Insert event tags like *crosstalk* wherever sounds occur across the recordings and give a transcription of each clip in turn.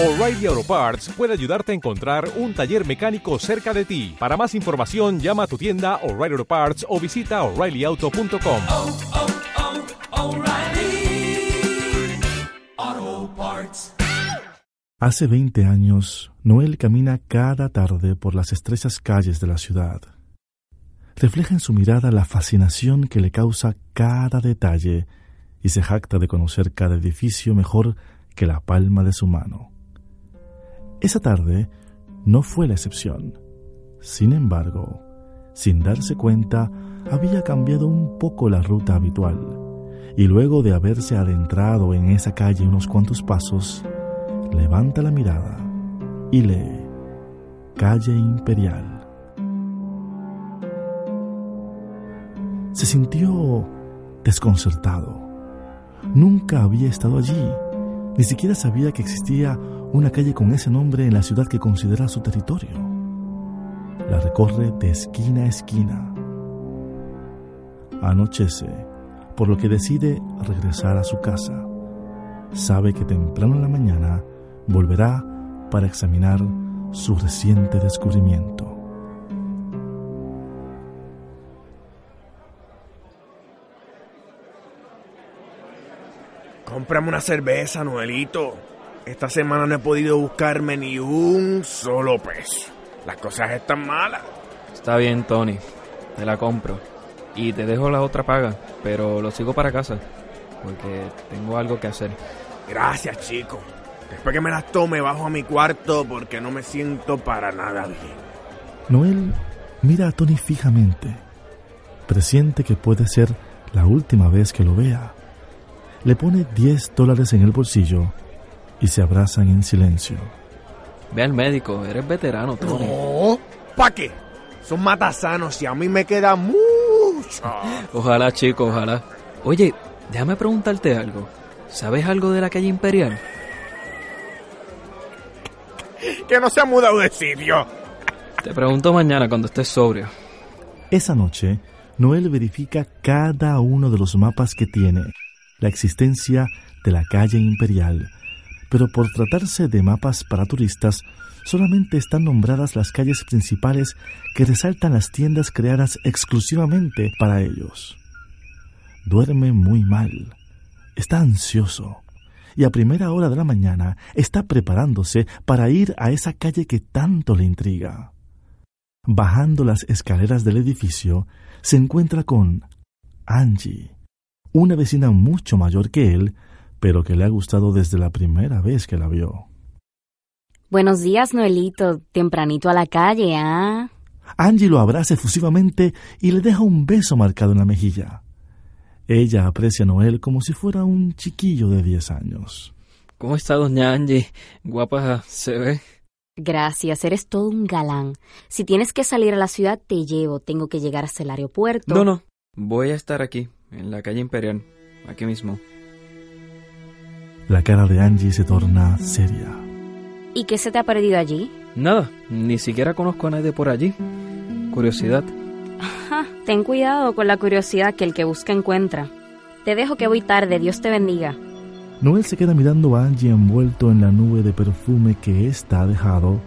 O'Reilly Auto Parts puede ayudarte a encontrar un taller mecánico cerca de ti. Para más información, llama a tu tienda O'Reilly Auto Parts o visita oreillyauto.com. oh, oh, Parts. Hace 20 años, Noel camina cada tarde por las estrechas calles de la ciudad. Refleja en su mirada la fascinación que le causa cada detalle y se jacta de conocer cada edificio mejor que la palma de su mano. Esa tarde no fue la excepción. Sin embargo, sin darse cuenta, había cambiado un poco la ruta habitual, y luego de haberse adentrado en esa calle unos cuantos pasos, levanta la mirada y lee Calle Imperial. Se sintió desconcertado. Nunca había estado allí, ni siquiera sabía que existía una calle con ese nombre en la ciudad que considera su territorio. La recorre de esquina a esquina. Anochece, por lo que decide regresar a su casa. Sabe que temprano en la mañana volverá para examinar su reciente descubrimiento. Cómprame una cerveza, Noelito. Esta semana no he podido buscarme ni un solo peso. Las cosas están malas. Está bien, Tony. Te la compro. Y te dejo la otra paga, pero lo sigo para casa. Porque tengo algo que hacer. Gracias, chico. Después que me las tome, bajo a mi cuarto porque no me siento para nada bien. Noel mira a Tony fijamente. Presiente que puede ser la última vez que lo vea. Le pone 10 dólares en el bolsillo y se abrazan en silencio. Ve al médico, eres veterano, Tony. No, ¿pa' qué? Son matasanos y a mí me queda mucho. *laughs* Ojalá, chico, ojalá. Oye, déjame preguntarte algo. ¿Sabes algo de la calle Imperial? Que no se ha mudado de sitio. Te pregunto mañana cuando estés sobrio. Esa noche, Noel verifica cada uno de los mapas que tiene la existencia de la calle imperial, pero por tratarse de mapas para turistas, solamente están nombradas las calles principales que resaltan las tiendas creadas exclusivamente para ellos. Duerme muy mal, está ansioso y a primera hora de la mañana está preparándose para ir a esa calle que tanto le intriga. Bajando las escaleras del edificio, se encuentra con Angie, una vecina mucho mayor que él, pero que le ha gustado desde la primera vez que la vio. Buenos días, Noelito. Tempranito a la calle, ¿ah? Angie lo abraza efusivamente y le deja un beso marcado en la mejilla. Ella aprecia a Noel como si fuera un chiquillo de 10 años. ¿Cómo está doña Angie? Guapa se ve. Gracias, eres todo un galán. Si tienes que salir a la ciudad, te llevo. Tengo que llegar hasta el aeropuerto. No, no. Voy a estar aquí, en la calle Imperial, aquí mismo. La cara de Angie se torna seria. ¿Y qué se te ha perdido allí? Nada, ni siquiera conozco a nadie por allí. Curiosidad. Ajá, ten cuidado con la curiosidad que el que busca encuentra. Te dejo que voy tarde, Dios te bendiga. Noel se queda mirando a Angie envuelto en la nube de perfume que ésta ha dejado,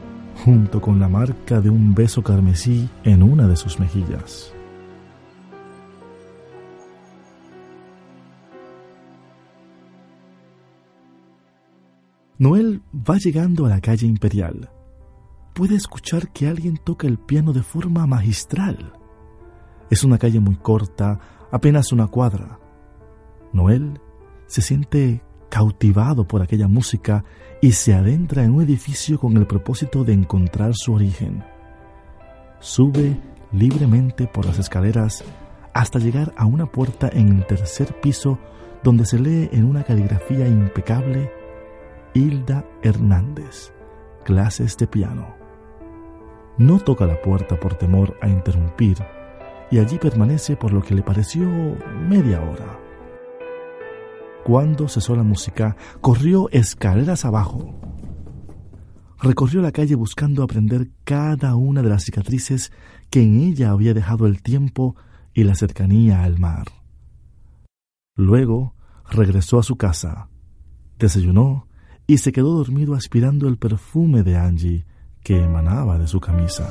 junto con la marca de un beso carmesí en una de sus mejillas. Noel va llegando a la calle imperial. Puede escuchar que alguien toca el piano de forma magistral. Es una calle muy corta, apenas una cuadra. Noel se siente cautivado por aquella música y se adentra en un edificio con el propósito de encontrar su origen. Sube libremente por las escaleras hasta llegar a una puerta en el tercer piso donde se lee en una caligrafía impecable Hilda Hernández, clases de piano. No toca la puerta por temor a interrumpir y allí permanece por lo que le pareció media hora. Cuando cesó la música, corrió escaleras abajo. Recorrió la calle buscando aprender cada una de las cicatrices que en ella había dejado el tiempo y la cercanía al mar. Luego regresó a su casa, desayunó y se quedó dormido aspirando el perfume de Angie que emanaba de su camisa.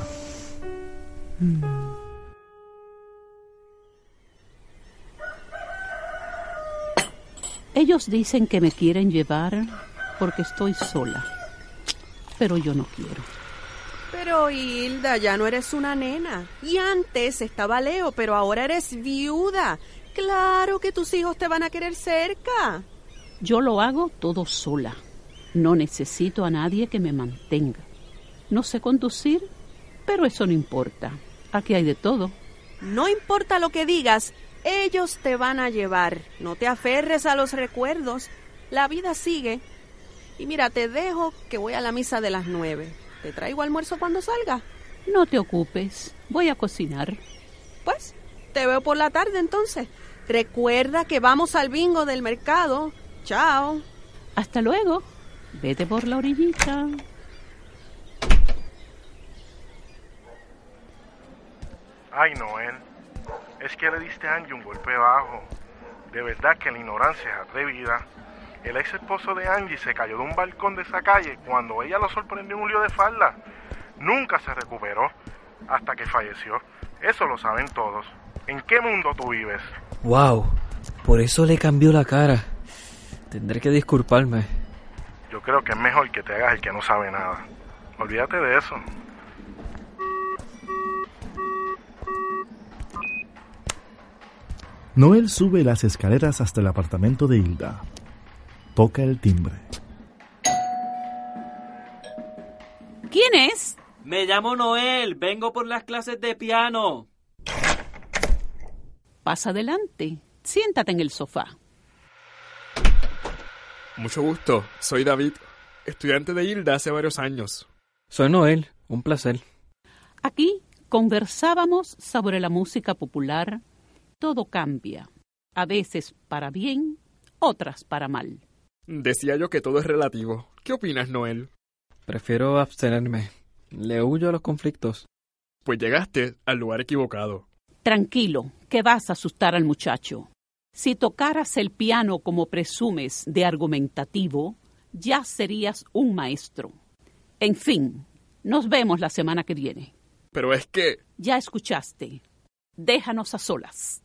Ellos dicen que me quieren llevar porque estoy sola, pero yo no quiero. Pero Hilda, ya no eres una nena. Y antes estaba Leo, pero ahora eres viuda. Claro que tus hijos te van a querer cerca. Yo lo hago todo sola. No necesito a nadie que me mantenga. No sé conducir, pero eso no importa. Aquí hay de todo. No importa lo que digas, ellos te van a llevar. No te aferres a los recuerdos. La vida sigue. Y mira, te dejo que voy a la misa de las nueve. ¿Te traigo almuerzo cuando salga? No te ocupes, voy a cocinar. Pues, te veo por la tarde entonces. Recuerda que vamos al bingo del mercado. Chao. Hasta luego. Vete por la orillita. Ay, Noel, es que le diste a Angie un golpe bajo. De verdad que la ignorancia es atrevida. El ex esposo de Angie se cayó de un balcón de esa calle cuando ella lo sorprendió en un lío de falda. Nunca se recuperó hasta que falleció. Eso lo saben todos. ¿En qué mundo tú vives? Wow, por eso le cambió la cara. Tendré que disculparme. Yo creo que es mejor que te hagas el que no sabe nada. Olvídate de eso. Noel sube las escaleras hasta el apartamento de Hilda. Toca el timbre. ¿Quién es? Me llamo Noel, vengo por las clases de piano. Pasa adelante. Siéntate en el sofá. Mucho gusto, soy David, estudiante de Hilda hace varios años. Soy Noel, un placer. Aquí conversábamos sobre la música popular. Todo cambia. A veces para bien, otras para mal. Decía yo que todo es relativo. ¿Qué opinas, Noel? Prefiero abstenerme. Le huyo a los conflictos. Pues llegaste al lugar equivocado. Tranquilo, que vas a asustar al muchacho. Si tocaras el piano como presumes de argumentativo, ya serías un maestro. En fin, nos vemos la semana que viene. Pero es que... Ya escuchaste. Déjanos a solas.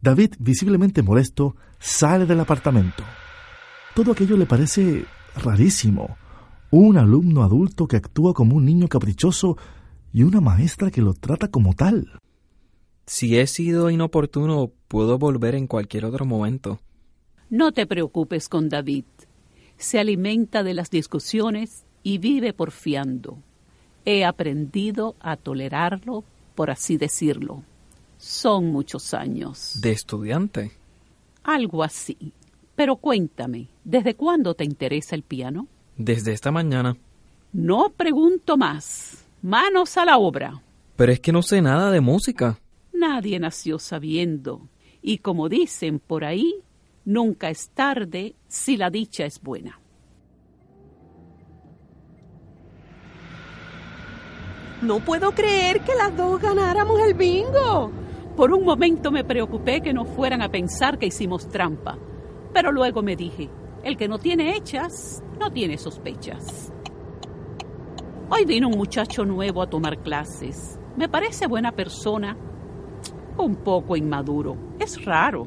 David, visiblemente molesto, sale del apartamento. Todo aquello le parece rarísimo. Un alumno adulto que actúa como un niño caprichoso y una maestra que lo trata como tal. Si he sido inoportuno, puedo volver en cualquier otro momento. No te preocupes con David. Se alimenta de las discusiones y vive porfiando. He aprendido a tolerarlo, por así decirlo. Son muchos años. ¿De estudiante? Algo así. Pero cuéntame, ¿desde cuándo te interesa el piano? Desde esta mañana. No pregunto más. Manos a la obra. Pero es que no sé nada de música. Nadie nació sabiendo. Y como dicen por ahí, nunca es tarde si la dicha es buena. No puedo creer que las dos ganáramos el bingo. Por un momento me preocupé que no fueran a pensar que hicimos trampa. Pero luego me dije, el que no tiene hechas, no tiene sospechas. Hoy vino un muchacho nuevo a tomar clases. Me parece buena persona. Un poco inmaduro. Es raro.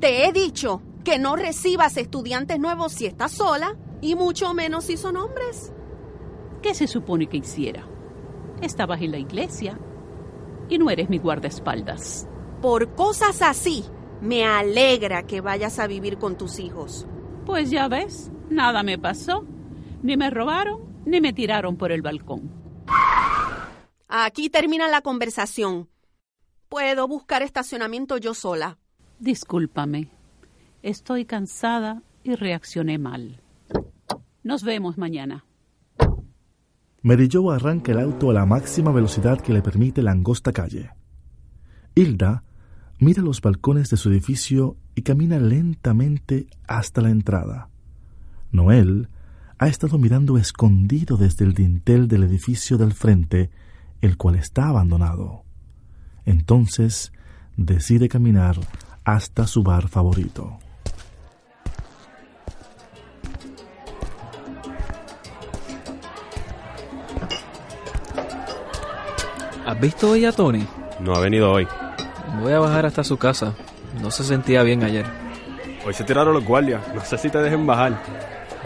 Te he dicho que no recibas estudiantes nuevos si estás sola, y mucho menos si son hombres. ¿Qué se supone que hiciera? Estabas en la iglesia y no eres mi guardaespaldas. Por cosas así, me alegra que vayas a vivir con tus hijos. Pues ya ves, nada me pasó. Ni me robaron, ni me tiraron por el balcón. Aquí termina la conversación. Puedo buscar estacionamiento yo sola. Discúlpame. Estoy cansada y reaccioné mal. Nos vemos mañana. Mary Jo arranca el auto a la máxima velocidad que le permite la angosta calle. Hilda mira los balcones de su edificio y camina lentamente hasta la entrada. Noel ha estado mirando escondido desde el dintel del edificio del frente, el cual está abandonado. Entonces decide caminar hasta su bar favorito. ¿Has visto hoy a Tony? No ha venido hoy. Voy a bajar hasta su casa. No se sentía bien ayer. Hoy se tiraron los guardias. No sé si te dejen bajar.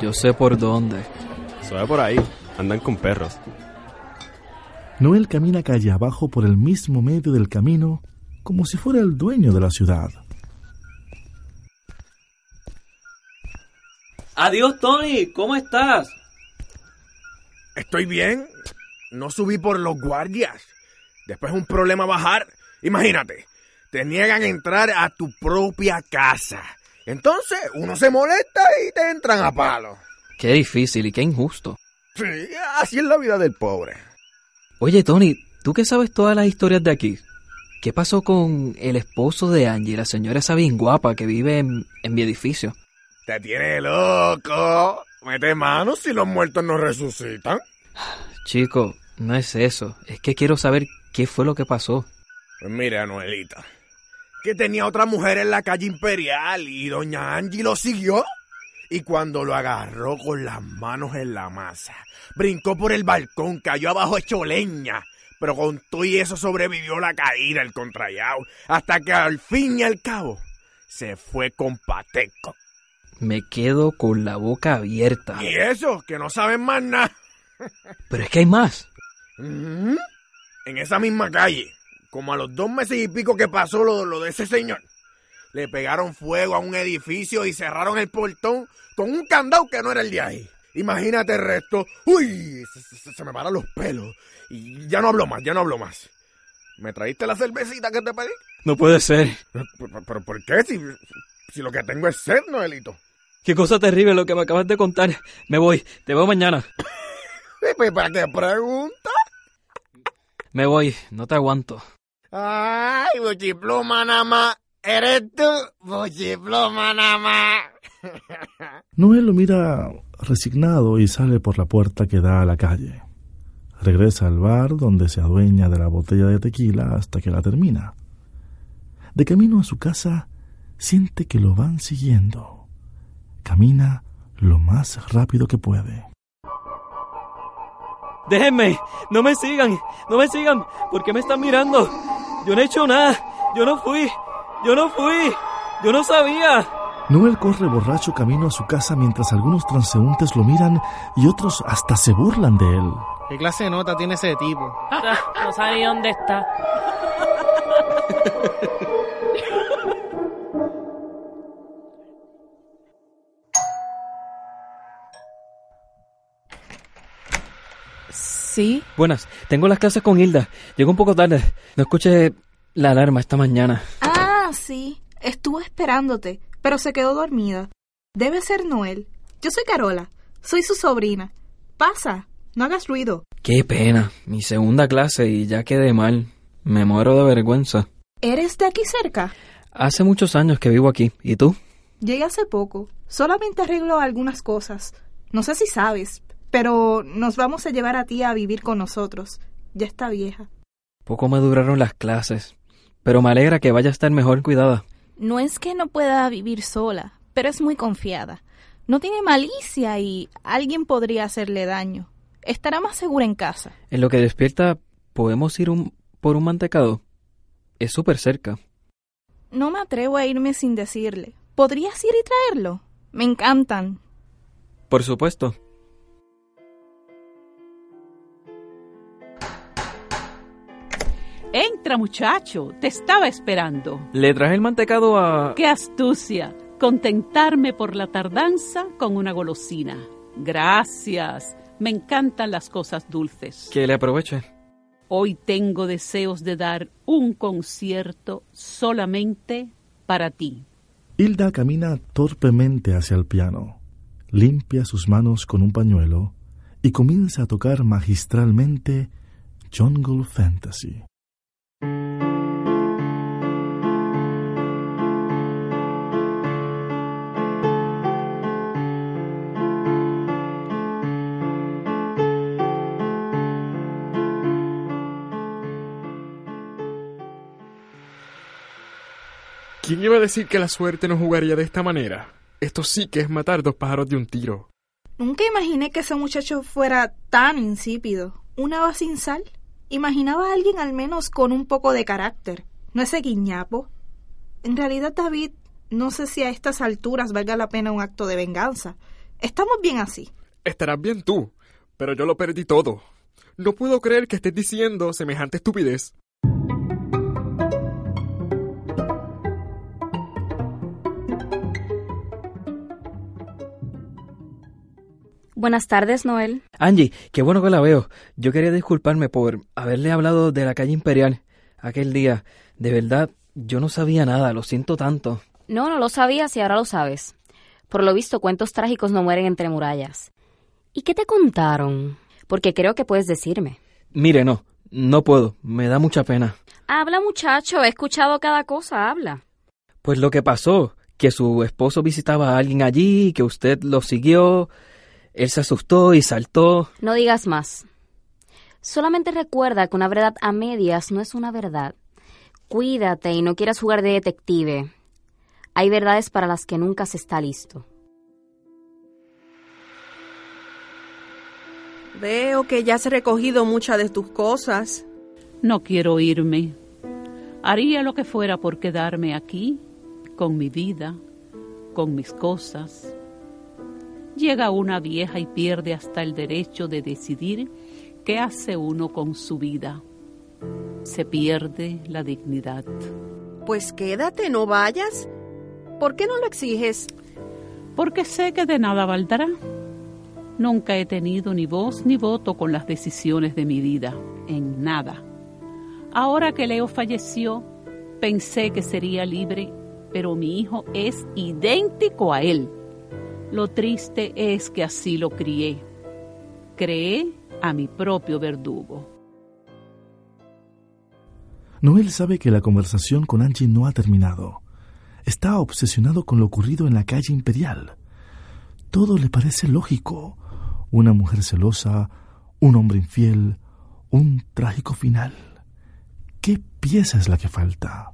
Yo sé por dónde. Se ve por ahí. Andan con perros. Noel camina calle abajo por el mismo medio del camino como si fuera el dueño de la ciudad. Adiós, Tony. ¿Cómo estás? Estoy bien. No subí por los guardias. Después es un problema bajar. Imagínate, te niegan a entrar a tu propia casa. Entonces uno se molesta y te entran a palo. Qué difícil y qué injusto. Sí, así es la vida del pobre. Oye, Tony, ¿tú que sabes todas las historias de aquí? ¿Qué pasó con el esposo de Angie, la señora esa bien guapa que vive en, en mi edificio? Te tiene loco. Mete manos si los muertos no resucitan. Chico, no es eso. Es que quiero saber qué fue lo que pasó. Pues mire, Anuelita, que tenía otra mujer en la calle Imperial y doña Angie lo siguió. Y cuando lo agarró con las manos en la masa, brincó por el balcón, cayó abajo hecho leña. Pero con todo y eso sobrevivió la caída, el contrayao, hasta que al fin y al cabo se fue con Pateco. Me quedo con la boca abierta. Y eso, que no saben más nada. Pero es que hay más. Ujú. En esa misma calle, como a los dos meses y pico que pasó lo, lo de ese señor, le pegaron fuego a un edificio y cerraron el portón con un candado que no era el de ahí. Imagínate el resto. Uy, se, se- se me paran los pelos. Y ya no hablo más, ya no hablo más. ¿Me traíste la cervecita que te pedí? No puede ser. ¿Pero, por qué? Si, si lo que tengo es sed, Noelito. Qué cosa terrible lo que me acabas de contar. Me voy. Te veo mañana. *laughs* ¿Para qué pregunta? Me voy. No te aguanto. Ay, buchipluma nada más. ¿Eres tú? Buchipluma nada más. *laughs* Noel lo mira resignado y sale por la puerta que da a la calle. Regresa al bar donde se adueña de la botella de tequila hasta que la termina. De camino a su casa, siente que lo van siguiendo. Camina lo más rápido que puede. Déjenme. No me sigan. No me sigan. ¿Por qué me están mirando? Yo no he hecho nada. Yo no fui. Yo no fui. Yo no sabía. Noel corre borracho camino a su casa mientras algunos transeúntes lo miran y otros hasta se burlan de él. ¿Qué clase de nota tiene ese tipo? *laughs* No sabe ni dónde está. Sí. Buenas. Tengo las clases con Hilda. Llego un poco tarde. No escuché la alarma esta mañana. Ah, sí. Estuvo esperándote, pero se quedó dormida. Debe ser Noel. Yo soy Carola. Soy su sobrina. Pasa. No hagas ruido. Qué pena. Mi segunda clase y ya quedé mal. Me muero de vergüenza. ¿Eres de aquí cerca? Hace muchos años que vivo aquí. ¿Y tú? Llegué hace poco. Solamente arreglo algunas cosas. No sé si sabes, pero nos vamos a llevar a ti a vivir con nosotros. Ya está vieja. Poco me duraron las clases. Pero me alegra que vaya a estar mejor cuidada. No es que no pueda vivir sola, pero es muy confiada. No tiene malicia y alguien podría hacerle daño. Estará más segura en casa. En lo que despierta, ¿podemos ir un- por un mantecado? Es súper cerca. No me atrevo a irme sin decirle. ¿Podrías ir y traerlo? Me encantan. Por supuesto. Entra, muchacho, te estaba esperando. Le traje el mantecado a... ¡Qué astucia! Contentarme por la tardanza con una golosina. Gracias. Me encantan las cosas dulces. Que le aproveche. Hoy tengo deseos de dar un concierto solamente para ti. Hilda camina torpemente hacia el piano, limpia sus manos con un pañuelo y comienza a tocar magistralmente Jungle Fantasy. ¿Quién iba a decir que la suerte no jugaría de esta manera? Esto sí que es matar dos pájaros de un tiro. Nunca imaginé que ese muchacho fuera tan insípido. Una va sin sal Imaginaba a alguien al menos con un poco de carácter, no ese guiñapo. En realidad, David, no sé si a estas alturas valga la pena un acto de venganza. Estamos bien así. Estarás bien tú, pero yo lo perdí todo. No puedo creer que estés diciendo semejante estupidez. Buenas tardes, Noel. Angie, qué bueno que la veo. Yo quería disculparme por haberle hablado de la calle Imperial aquel día. De verdad, yo no sabía nada, lo siento tanto. No, no lo sabías y ahora lo sabes. Por lo visto, cuentos trágicos no mueren entre murallas. ¿Y qué te contaron? Porque creo que puedes decirme. Mire, no, no puedo, me da mucha pena. Habla, muchacho, he escuchado cada cosa, habla. Pues lo que pasó, que su esposo visitaba a alguien allí, que usted lo siguió, él se asustó y saltó. No digas más. Solamente recuerda que una verdad a medias no es una verdad. Cuídate y no quieras jugar de detective. Hay verdades para las que nunca se está listo. Veo que ya has recogido muchas de tus cosas. No quiero irme. Haría lo que fuera por quedarme aquí, con mi vida, con mis cosas. Llega una vieja y pierde hasta el derecho de decidir qué hace uno con su vida. Se pierde la dignidad. Pues quédate, no vayas. ¿Por qué no lo exiges? Porque sé que de nada valdrá. Nunca he tenido ni voz ni voto con las decisiones de mi vida, en nada. Ahora que Leo falleció, pensé que sería libre, pero mi hijo es idéntico a él. Lo triste es que así lo crié. Creé a mi propio verdugo. Noel sabe que la conversación con Angie no ha terminado. Está obsesionado con lo ocurrido en la calle imperial. Todo le parece lógico. Una mujer celosa, un hombre infiel, un trágico final. ¿Qué pieza es la que falta?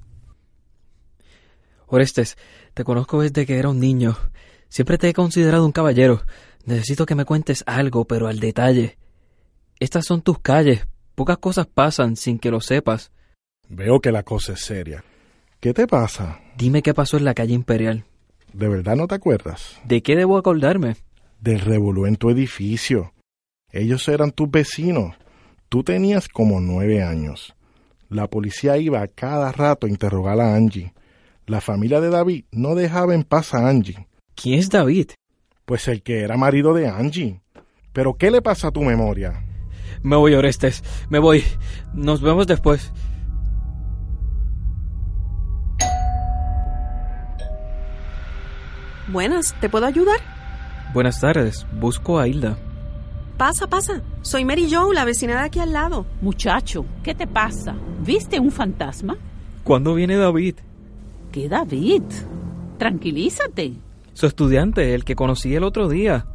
Orestes, te conozco desde que era un niño. Siempre te he considerado un caballero. Necesito que me cuentes algo, pero al detalle. Estas son tus calles. Pocas cosas pasan sin que lo sepas. Veo que la cosa es seria. ¿Qué te pasa? Dime qué pasó en la calle Imperial. ¿De verdad no te acuerdas? ¿De qué debo acordarme? Del revolú en tu edificio. Ellos eran tus vecinos. Tú tenías como nueve años. La policía iba a cada rato a interrogar a Angie. La familia de David no dejaba en paz a Angie. ¿Quién es David? Pues el que era marido de Angie. ¿Pero qué le pasa a tu memoria? Me voy, Orestes. Me voy. Nos vemos después. Buenas, ¿te puedo ayudar? Buenas tardes. Busco a Hilda. Pasa, pasa. Soy Mary Jo, la vecina de aquí al lado. Muchacho, ¿qué te pasa? ¿Viste un fantasma? ¿Cuándo viene David? ¿Qué David? Tranquilízate. Su estudiante, el que conocí el otro día.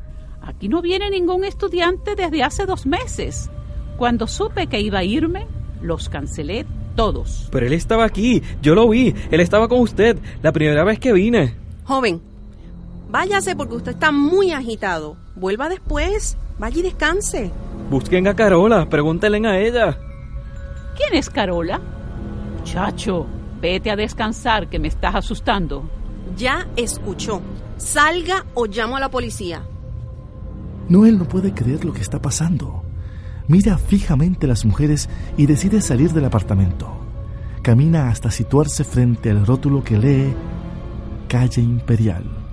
Aquí no viene ningún estudiante desde hace dos meses. Cuando supe que iba a irme, los cancelé todos. Pero él estaba aquí. Yo lo vi. Él estaba con usted la primera vez que vine. Joven, váyase porque usted está muy agitado. Vuelva después. Vaya y descanse. Busquen a Carola. Pregúntenle a ella. ¿Quién es Carola? Muchacho, vete a descansar que me estás asustando. Ya escuchó. Salga o llamo a la policía. Noel no puede creer lo que está pasando. Mira fijamente a las mujeres y decide salir del apartamento. Camina hasta situarse frente al rótulo que lee Calle Imperial.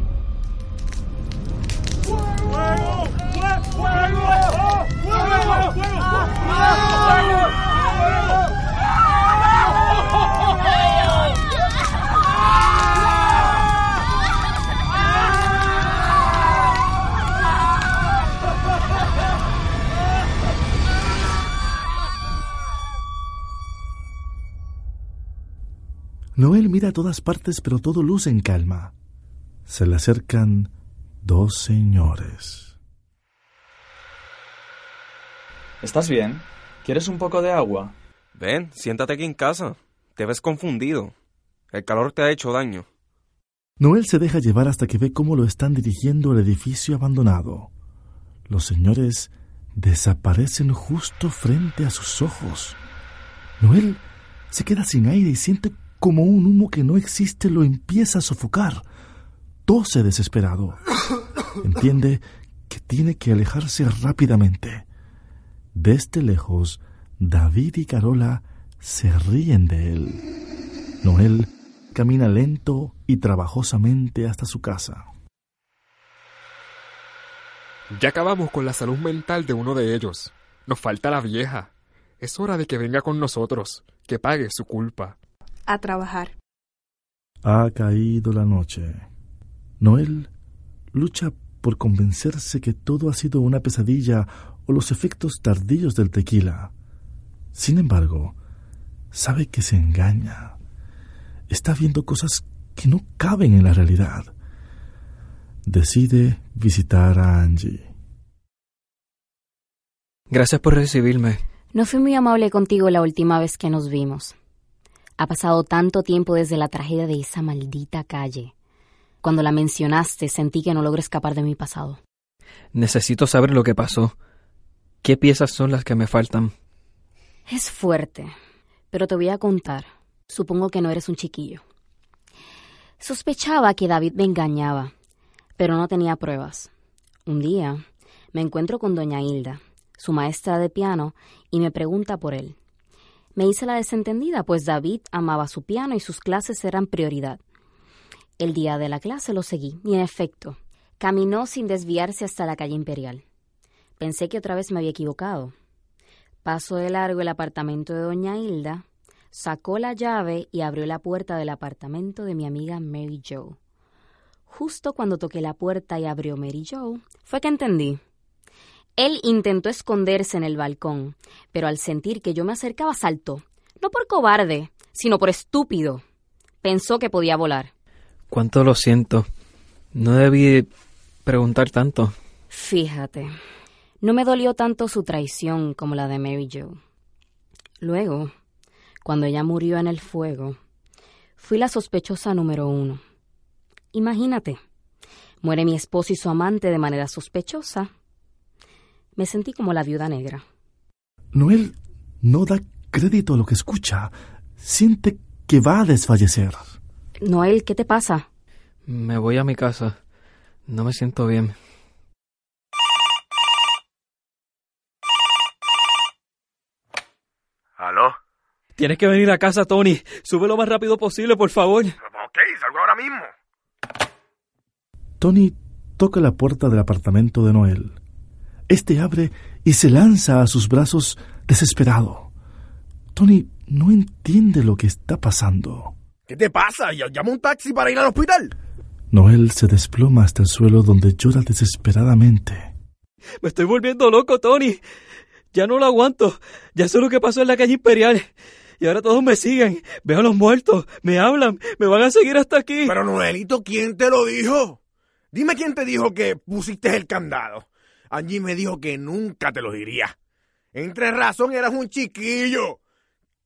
Noel mira a todas partes, pero todo luce en calma. Se le acercan dos señores. ¿Estás bien? ¿Quieres un poco de agua? Ven, siéntate aquí en casa. Te ves confundido. El calor te ha hecho daño. Noel se deja llevar hasta que ve cómo lo están dirigiendo al edificio abandonado. Los señores desaparecen justo frente a sus ojos. Noel se queda sin aire y siente como un humo que no existe lo empieza a sofocar. Tose desesperado. *coughs* Entiende que tiene que alejarse rápidamente. Desde lejos, David y Carola se ríen de él. Noel camina lento y trabajosamente hasta su casa. Ya acabamos con la salud mental de uno de ellos. Nos falta la vieja. Es hora de que venga con nosotros, que pague su culpa. A trabajar. Ha caído la noche. Noel lucha por convencerse que todo ha sido una pesadilla o los efectos tardíos del tequila. Sin embargo, sabe que se engaña. Está viendo cosas que no caben en la realidad. Decide visitar a Angie. Gracias por recibirme. No fui muy amable contigo la última vez que nos vimos. Ha pasado tanto tiempo desde la tragedia de esa maldita calle. Cuando la mencionaste sentí que no logro escapar de mi pasado. Necesito saber lo que pasó. ¿Qué piezas son las que me faltan? Es fuerte, pero te voy a contar. Supongo que no eres un chiquillo. Sospechaba que David me engañaba, pero no tenía pruebas. Un día me encuentro con doña Hilda, su maestra de piano, y me pregunta por él. Me hice la desentendida, pues David amaba su piano y sus clases eran prioridad. El día de la clase lo seguí, y en efecto, caminó sin desviarse hasta la calle Imperial. Pensé que otra vez me había equivocado. Pasó de largo el apartamento de doña Hilda, sacó la llave y abrió la puerta del apartamento de mi amiga Mary Joe. Justo cuando toqué la puerta y abrió Mary Joe, fue que entendí. Él intentó esconderse en el balcón, pero al sentir que yo me acercaba saltó, no por cobarde, sino por estúpido. Pensó que podía volar. Cuánto lo siento. No debí preguntar tanto. Fíjate, no me dolió tanto su traición como la de Mary Joe. Luego, cuando ella murió en el fuego, fui la sospechosa número uno. Imagínate, muere mi esposo y su amante de manera sospechosa. Me sentí como la viuda negra. Noel no da crédito a lo que escucha. Siente que va a desfallecer. Noel, ¿qué te pasa? Me voy a mi casa. No me siento bien. ¿Aló? Tienes que venir a casa, Tony. Sube lo más rápido posible, por favor. Ok, salgo ahora mismo. Tony toca la puerta del apartamento de Noel. Este abre y se lanza a sus brazos desesperado. Tony no entiende lo que está pasando. ¿Qué te pasa? Llama un taxi para ir al hospital. Noel se desploma hasta el suelo donde llora desesperadamente. Me estoy volviendo loco, Tony. Ya no lo aguanto. Ya sé lo que pasó en la calle Imperial. Y ahora todos me siguen. Veo a los muertos. Me hablan. Me van a seguir hasta aquí. Pero Noelito, ¿quién te lo dijo? Dime quién te dijo que pusiste el candado. Angie me dijo que nunca te lo diría. Entre razón, eras un chiquillo.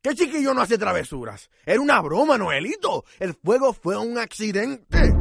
¿Qué chiquillo no hace travesuras? Era una broma, Noelito. El fuego fue un accidente.